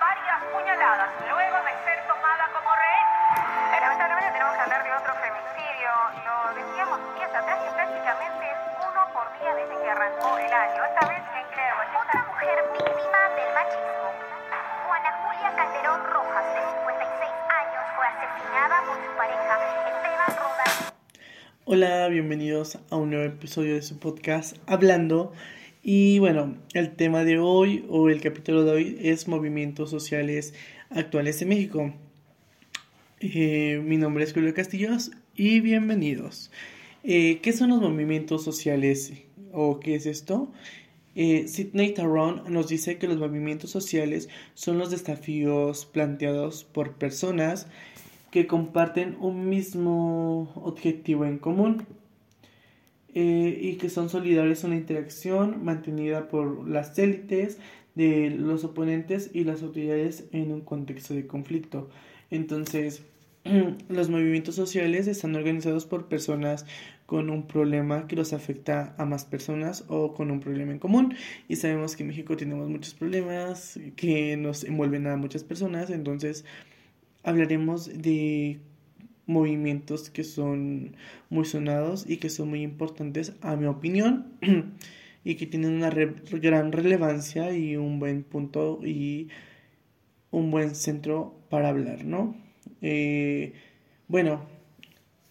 varias puñaladas luego de ser tomada como rehén. Eh, Lamentablemente tenemos que hablar de otro femicidio. Lo decíamos días atrás y prácticamente es uno por día desde que arrancó el año. Esta vez en Cleveland. Otra mujer víctima del machismo. Juana Julia Calderón Rojas, de 56 años, fue asesinada por su pareja, Esteban Rodas. Hola, bienvenidos a un nuevo episodio de su podcast Hablando. Y bueno, el tema de hoy o el capítulo de hoy es movimientos sociales actuales en México. Eh, mi nombre es Julio Castillos y bienvenidos. Eh, ¿Qué son los movimientos sociales o qué es esto? Eh, Sidney Tarrant nos dice que los movimientos sociales son los desafíos planteados por personas que comparten un mismo objetivo en común eh, y que son solidarios en la interacción mantenida por las élites de los oponentes y las autoridades en un contexto de conflicto. Entonces, los movimientos sociales están organizados por personas con un problema que los afecta a más personas o con un problema en común. Y sabemos que en México tenemos muchos problemas que nos envuelven a muchas personas. Entonces, hablaremos de movimientos que son muy sonados y que son muy importantes a mi opinión y que tienen una re gran relevancia y un buen punto y un buen centro para hablar, ¿no? Eh, bueno,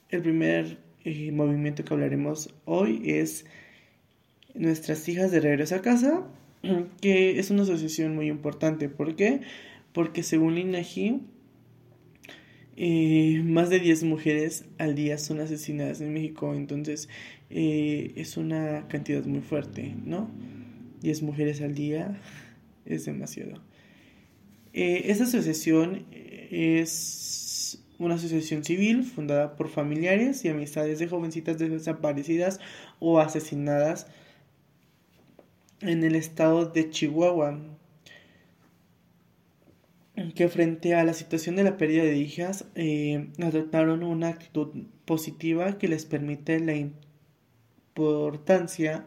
el primer eh, movimiento que hablaremos hoy es Nuestras hijas de regreso a casa, que es una asociación muy importante. ¿Por qué? Porque según INEGI, eh, más de 10 mujeres al día son asesinadas en México, entonces eh, es una cantidad muy fuerte, ¿no? 10 mujeres al día es demasiado. Eh, esta asociación es una asociación civil fundada por familiares y amistades de jovencitas desaparecidas o asesinadas en el estado de Chihuahua que frente a la situación de la pérdida de hijas eh, adoptaron una actitud positiva que les permite la importancia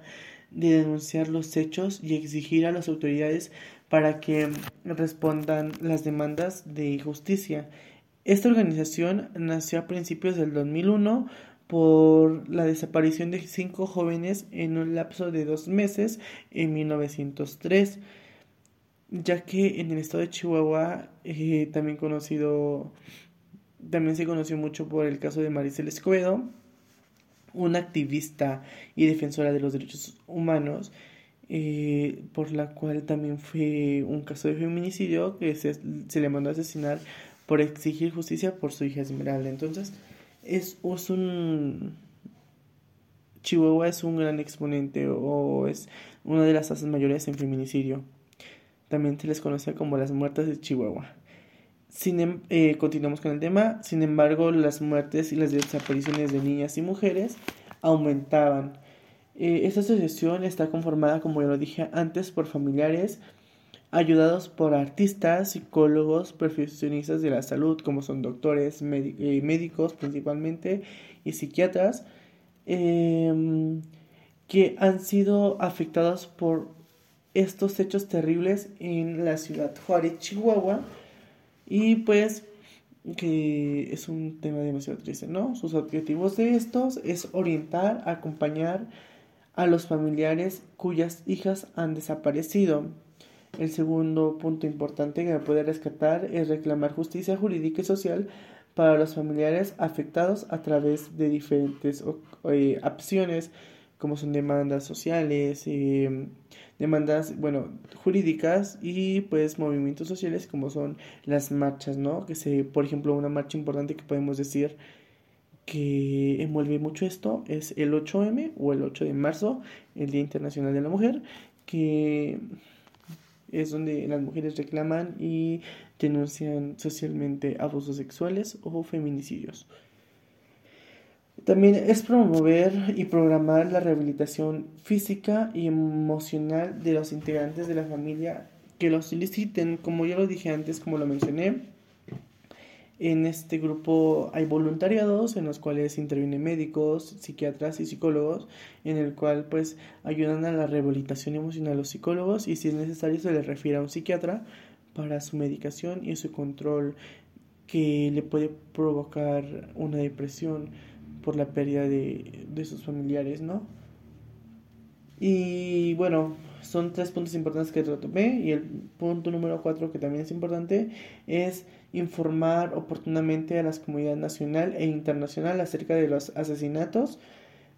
de denunciar los hechos y exigir a las autoridades para que respondan las demandas de justicia. Esta organización nació a principios del 2001 por la desaparición de cinco jóvenes en un lapso de dos meses en 1903 ya que en el estado de Chihuahua, eh, también conocido, también se conoció mucho por el caso de Maricel Escobedo, una activista y defensora de los derechos humanos, eh, por la cual también fue un caso de feminicidio que se, le mandó a asesinar por exigir justicia por su hija Esmeralda. Entonces, es, es un... Chihuahua es un gran exponente o es una de las tasas mayores en feminicidio. También se les conocía como las muertes de Chihuahua. Em, eh, continuamos con el tema. Sin embargo, las muertes y las desapariciones de niñas y mujeres aumentaban. Eh, esta asociación está conformada, como ya lo dije antes, por familiares ayudados por artistas, psicólogos, profesionistas de la salud, como son doctores, eh, médicos principalmente, y psiquiatras, em, que han sido afectados por estos hechos terribles en la ciudad Juárez, Chihuahua. Y pues que es un tema demasiado triste, ¿no? Sus objetivos de estos es orientar, acompañar a los familiares cuyas hijas han desaparecido. El segundo punto importante que puede rescatar es reclamar justicia jurídica y social para los familiares afectados a través de diferentes eh, opciones como son demandas sociales, eh, demandas, bueno, jurídicas y pues movimientos sociales como son las marchas, ¿no? Que se, por ejemplo, una marcha importante que podemos decir que envuelve mucho esto es el 8M o el 8 de marzo, el Día Internacional de la Mujer, que es donde las mujeres reclaman y denuncian socialmente abusos sexuales o feminicidios. También es promover y programar la rehabilitación física y emocional de los integrantes de la familia que los soliciten. Como ya lo dije antes, como lo mencioné, en este grupo hay voluntariados en los cuales intervienen médicos, psiquiatras y psicólogos, en el cual pues ayudan a la rehabilitación emocional a los psicólogos y si es necesario se les refiere a un psiquiatra para su medicación y su control que le puede provocar una depresión por la pérdida de, de sus familiares, ¿no? Y bueno, son tres puntos importantes que retomé y el punto número cuatro que también es importante es informar oportunamente a la comunidad nacional e internacional acerca de los asesinatos,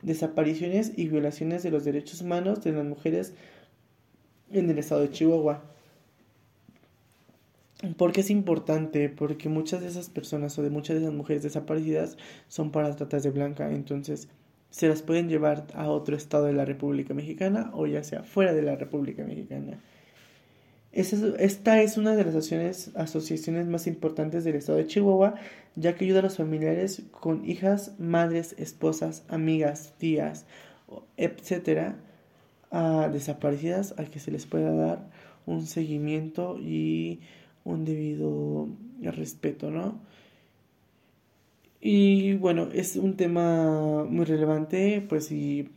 desapariciones y violaciones de los derechos humanos de las mujeres en el estado de Chihuahua. ¿Por qué es importante? Porque muchas de esas personas o de muchas de esas mujeres desaparecidas son para tratas de blanca, entonces se las pueden llevar a otro estado de la República Mexicana o ya sea fuera de la República Mexicana. Esta es una de las asociaciones más importantes del estado de Chihuahua, ya que ayuda a los familiares con hijas, madres, esposas, amigas, tías, etcétera, a desaparecidas, a que se les pueda dar un seguimiento y un debido respeto, ¿no? Y bueno, es un tema muy relevante, pues y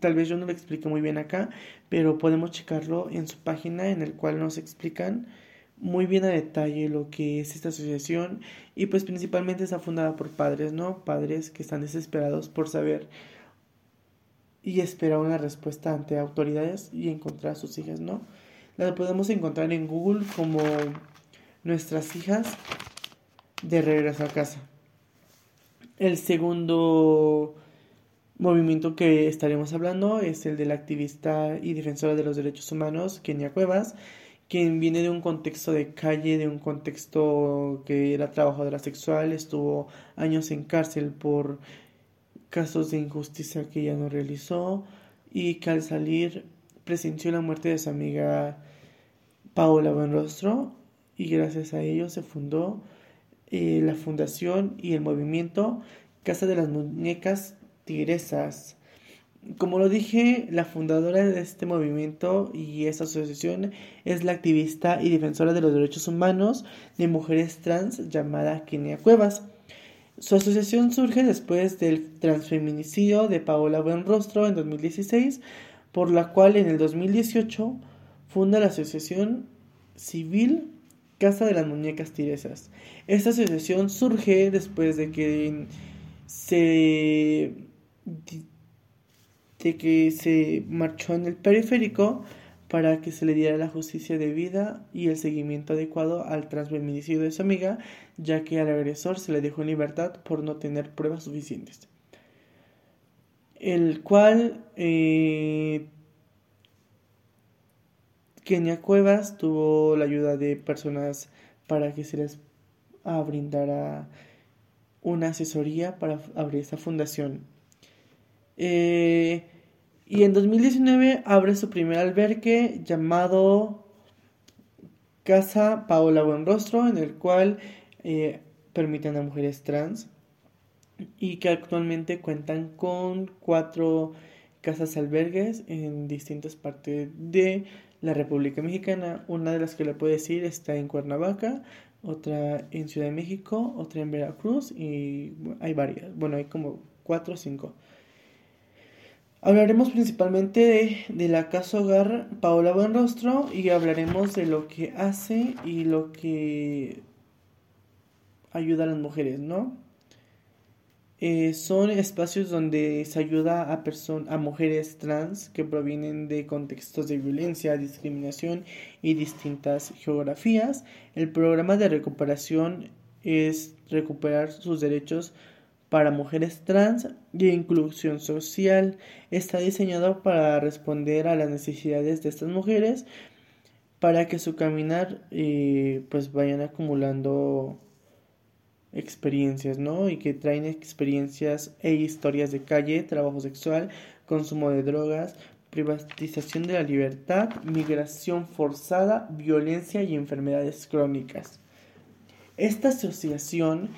tal vez yo no lo explique muy bien acá, pero podemos checarlo en su página en el cual nos explican muy bien a detalle lo que es esta asociación y pues principalmente está fundada por padres, ¿no? Padres que están desesperados por saber y esperar una respuesta ante autoridades y encontrar a sus hijas, ¿no? La podemos encontrar en Google como nuestras hijas de regreso a casa. El segundo movimiento que estaremos hablando es el de la activista y defensora de los derechos humanos, Kenia Cuevas, quien viene de un contexto de calle, de un contexto que era trabajadora sexual, estuvo años en cárcel por casos de injusticia que ella no realizó y que al salir presenció la muerte de su amiga Paola Buenrostro y gracias a ello se fundó eh, la fundación y el movimiento Casa de las Muñecas Tigresas. Como lo dije, la fundadora de este movimiento y esta asociación es la activista y defensora de los derechos humanos de mujeres trans llamada Kenia Cuevas. Su asociación surge después del transfeminicidio de Paola Buenrostro en 2016, por la cual en el 2018 funda la Asociación Civil Casa de las Muñecas Tiresas. Esta asociación surge después de que se de que se marchó en el periférico para que se le diera la justicia debida y el seguimiento adecuado al transfeminicidio de su amiga, ya que al agresor se le dejó en libertad por no tener pruebas suficientes. El cual eh, Kenia Cuevas tuvo la ayuda de personas para que se les brindara una asesoría para abrir esta fundación. Eh, y en 2019 abre su primer albergue llamado Casa Paola Buenrostro, en el cual eh, permiten a mujeres trans y que actualmente cuentan con cuatro casas albergues en distintas partes de la República Mexicana. Una de las que le puedo decir está en Cuernavaca, otra en Ciudad de México, otra en Veracruz y hay varias. Bueno, hay como cuatro o cinco. Hablaremos principalmente de, de, la casa hogar Paola Buenrostro y hablaremos de lo que hace y lo que ayuda a las mujeres, ¿no? Eh, son espacios donde se ayuda a, a mujeres trans que provienen de contextos de violencia, discriminación y distintas geografías. El programa de recuperación es recuperar sus derechos para mujeres trans y inclusión social. Está diseñado para responder a las necesidades de estas mujeres para que su caminar eh, pues vayan acumulando experiencias, ¿no? Y que traen experiencias e historias de calle, trabajo sexual, consumo de drogas, privatización de la libertad, migración forzada, violencia y enfermedades crónicas. Esta asociación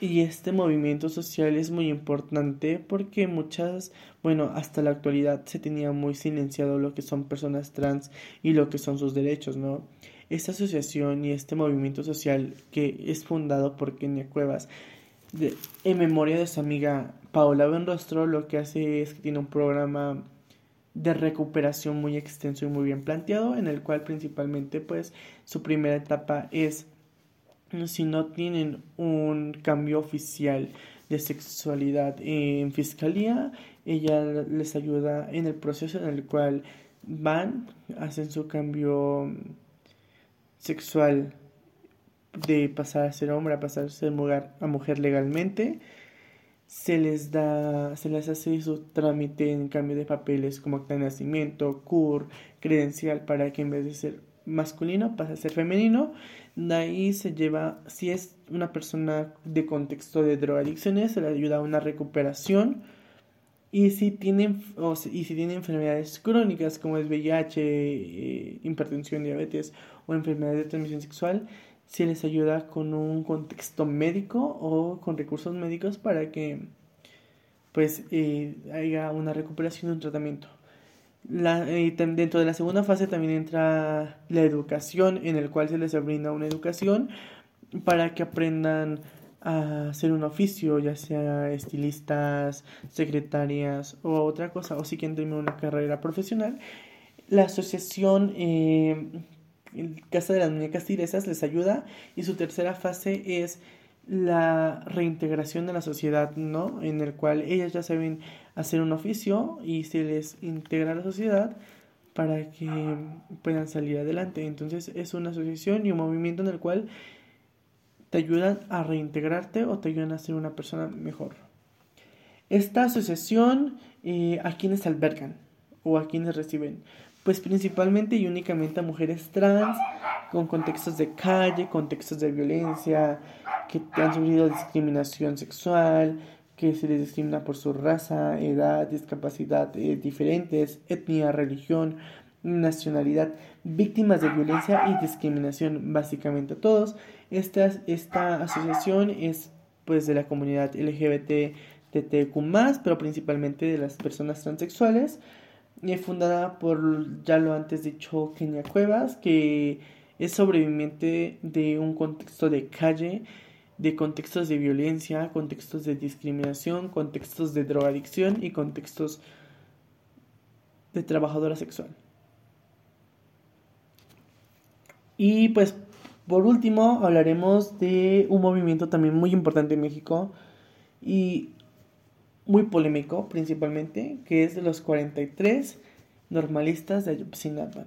y este movimiento social es muy importante porque muchas, bueno, hasta la actualidad se tenía muy silenciado lo que son personas trans y lo que son sus derechos, ¿no? Esta asociación y este movimiento social que es fundado por Kenia Cuevas en memoria de su amiga Paola Benrostro lo que hace es que tiene un programa de recuperación muy extenso y muy bien planteado, en el cual principalmente pues su primera etapa es si no tienen un cambio oficial de sexualidad en fiscalía, ella les ayuda en el proceso en el cual van, hacen su cambio sexual de pasar a ser hombre a pasar a ser mujer, a mujer legalmente se les da, se les hace su trámite en cambio de papeles como acta de nacimiento, CUR, credencial para que en vez de ser masculino pase a ser femenino. De ahí se lleva, si es una persona de contexto de drogadicciones, se le ayuda a una recuperación. Y si tienen, o y si tienen enfermedades crónicas como es VIH, eh, hipertensión, diabetes o enfermedades de transmisión sexual, si les ayuda con un contexto médico o con recursos médicos para que pues eh, haya una recuperación y un tratamiento. La, eh, dentro de la segunda fase también entra la educación, en el cual se les brinda una educación para que aprendan a hacer un oficio, ya sea estilistas, secretarias o otra cosa, o si quieren terminar una carrera profesional. La asociación eh, Casa de las Muñecas Tiresas les ayuda y su tercera fase es la reintegración de la sociedad, ¿no? En el cual ellas ya saben hacer un oficio y se les integra a la sociedad para que puedan salir adelante. Entonces es una asociación y un movimiento en el cual te ayudan a reintegrarte o te ayudan a ser una persona mejor. Esta asociación, eh, ¿a quienes albergan o a quienes reciben? pues principalmente y únicamente a mujeres trans con contextos de calle, contextos de violencia, que han sufrido discriminación sexual, que se les discrimina por su raza, edad, discapacidad eh, diferentes, etnia, religión, nacionalidad, víctimas de violencia y discriminación, básicamente todos. Esta, esta asociación es pues de la comunidad LGBT, TTQ+, pero principalmente de las personas transexuales fundada por, ya lo antes dicho, Kenia Cuevas, que es sobreviviente de un contexto de calle, de contextos de violencia, contextos de discriminación, contextos de drogadicción y contextos de trabajadora sexual. Y pues por último hablaremos de un movimiento también muy importante en México y muy polémico principalmente, que es de los 43 normalistas de Ayotzinapa.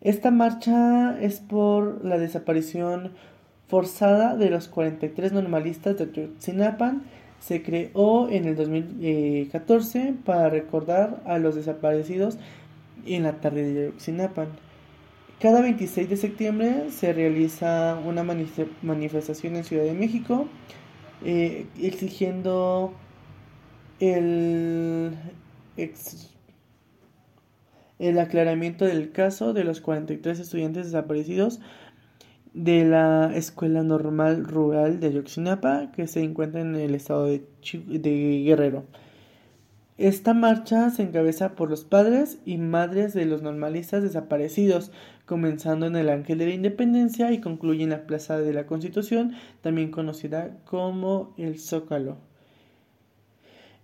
Esta marcha es por la desaparición forzada de los 43 normalistas de Ayotzinapa. Se creó en el 2014 para recordar a los desaparecidos en la tarde de Ayotzinapa. Cada 26 de septiembre se realiza una manifestación en Ciudad de México eh, exigiendo el, aclaramiento del caso de los 43 estudiantes desaparecidos de la Escuela Normal Rural de Ayotzinapa que se encuentra en el estado de Guerrero. Esta marcha se encabeza por los padres y madres de los normalistas desaparecidos, comenzando en el Ángel de la Independencia y concluye en la Plaza de la Constitución, también conocida como el Zócalo.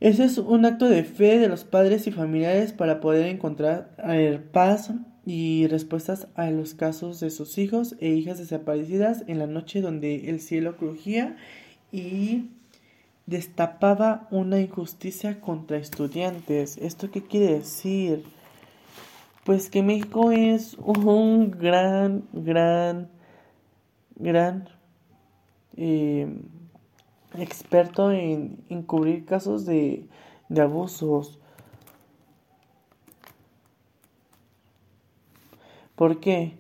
Ese es un acto de fe de los padres y familiares para poder encontrar eh, paz y respuestas a los casos de sus hijos e hijas desaparecidas en la noche donde el cielo crujía y destapaba una injusticia contra estudiantes. ¿Esto qué quiere decir? Pues que México es un gran, gran, gran eh, experto en encubrir casos de, de abusos. ¿Por qué?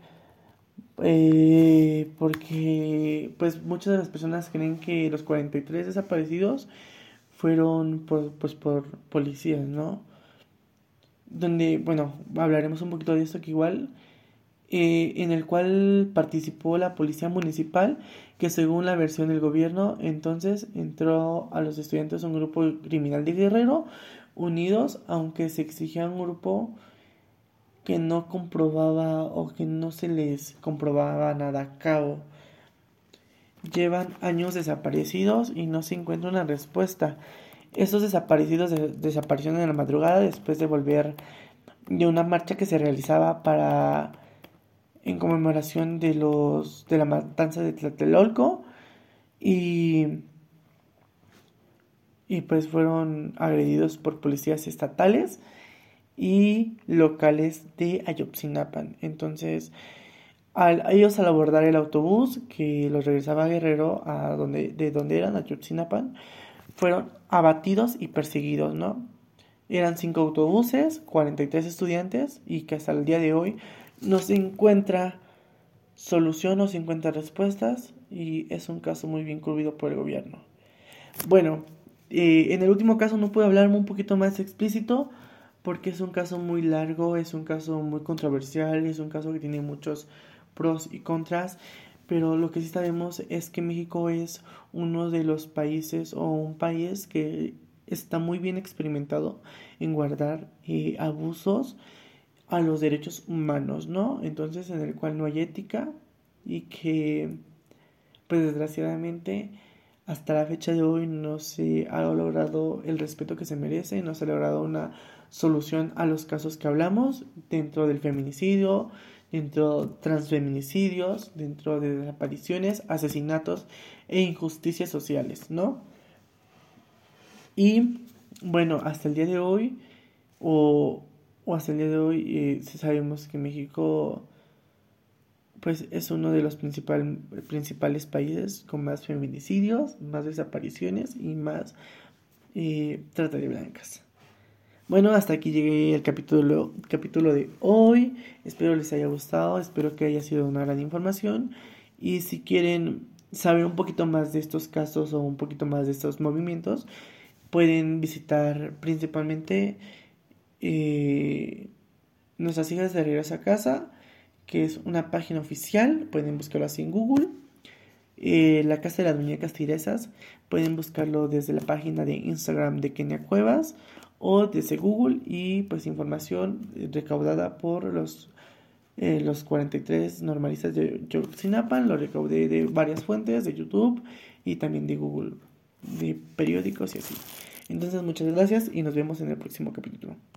Eh, porque pues muchas de las personas creen que los 43 desaparecidos fueron por, pues, por policías, ¿no? Donde, bueno, hablaremos un poquito de esto que igual eh, en el cual participó la policía municipal, que según la versión del gobierno, entonces entró a los estudiantes un grupo criminal de Guerrero, unidos, aunque se exigía un grupo que no comprobaba o que no se les comprobaba nada a cabo. Llevan años desaparecidos y no se encuentra una respuesta. Estos desaparecidos desaparecieron en la madrugada después de volver de una marcha que se realizaba para en conmemoración de los de la matanza de Tlatelolco y y pues fueron agredidos por policías estatales y locales de Ayotzinapa. Entonces, ellos al abordar el autobús que los regresaba a Guerrero, a donde, de donde eran, Ayotzinapa, fueron abatidos y perseguidos, ¿no? Eran cinco autobuses, 43 estudiantes y que hasta el día de hoy no se encuentra solución, no se encuentra respuestas y es un caso muy bien cubrido por el gobierno. Bueno, eh, en el último caso no puedo hablarme un poquito más explícito porque es un caso muy largo, es un caso muy controversial, es un caso que tiene muchos pros y contras, pero lo que sí sabemos es que México es uno de los países o un país que está muy bien experimentado en guardar eh, abusos a los derechos humanos, ¿no? Entonces en el cual no hay ética y que pues desgraciadamente hasta la fecha de hoy no se ha logrado el respeto que se merece, no se ha logrado una solución a los casos que hablamos dentro del feminicidio, dentro de transfeminicidios, dentro de desapariciones, asesinatos e injusticias sociales, ¿no? Y bueno, hasta el día de hoy, o, hasta el día de hoy, eh, sabemos que México pues es uno de los principal, principales países con más feminicidios, más desapariciones y más eh, trata de blancas. Bueno, hasta aquí llegué el capítulo, capítulo de hoy. Espero les haya gustado, espero que haya sido una gran información. Y si quieren saber un poquito más de estos casos o un poquito más de estos movimientos, pueden visitar principalmente eh, nuestras hijas de regreso a casa que es una página oficial, pueden buscarlo así en Google. Eh, la Casa de las Muñecas Tiresas, pueden buscarlo desde la página de Instagram de Kenia Cuevas o desde Google y pues información recaudada por los, eh, los 43 normalistas de Yoxinapan, lo recaudé de varias fuentes, de YouTube y también de Google, de periódicos y así. Entonces muchas gracias y nos vemos en el próximo capítulo.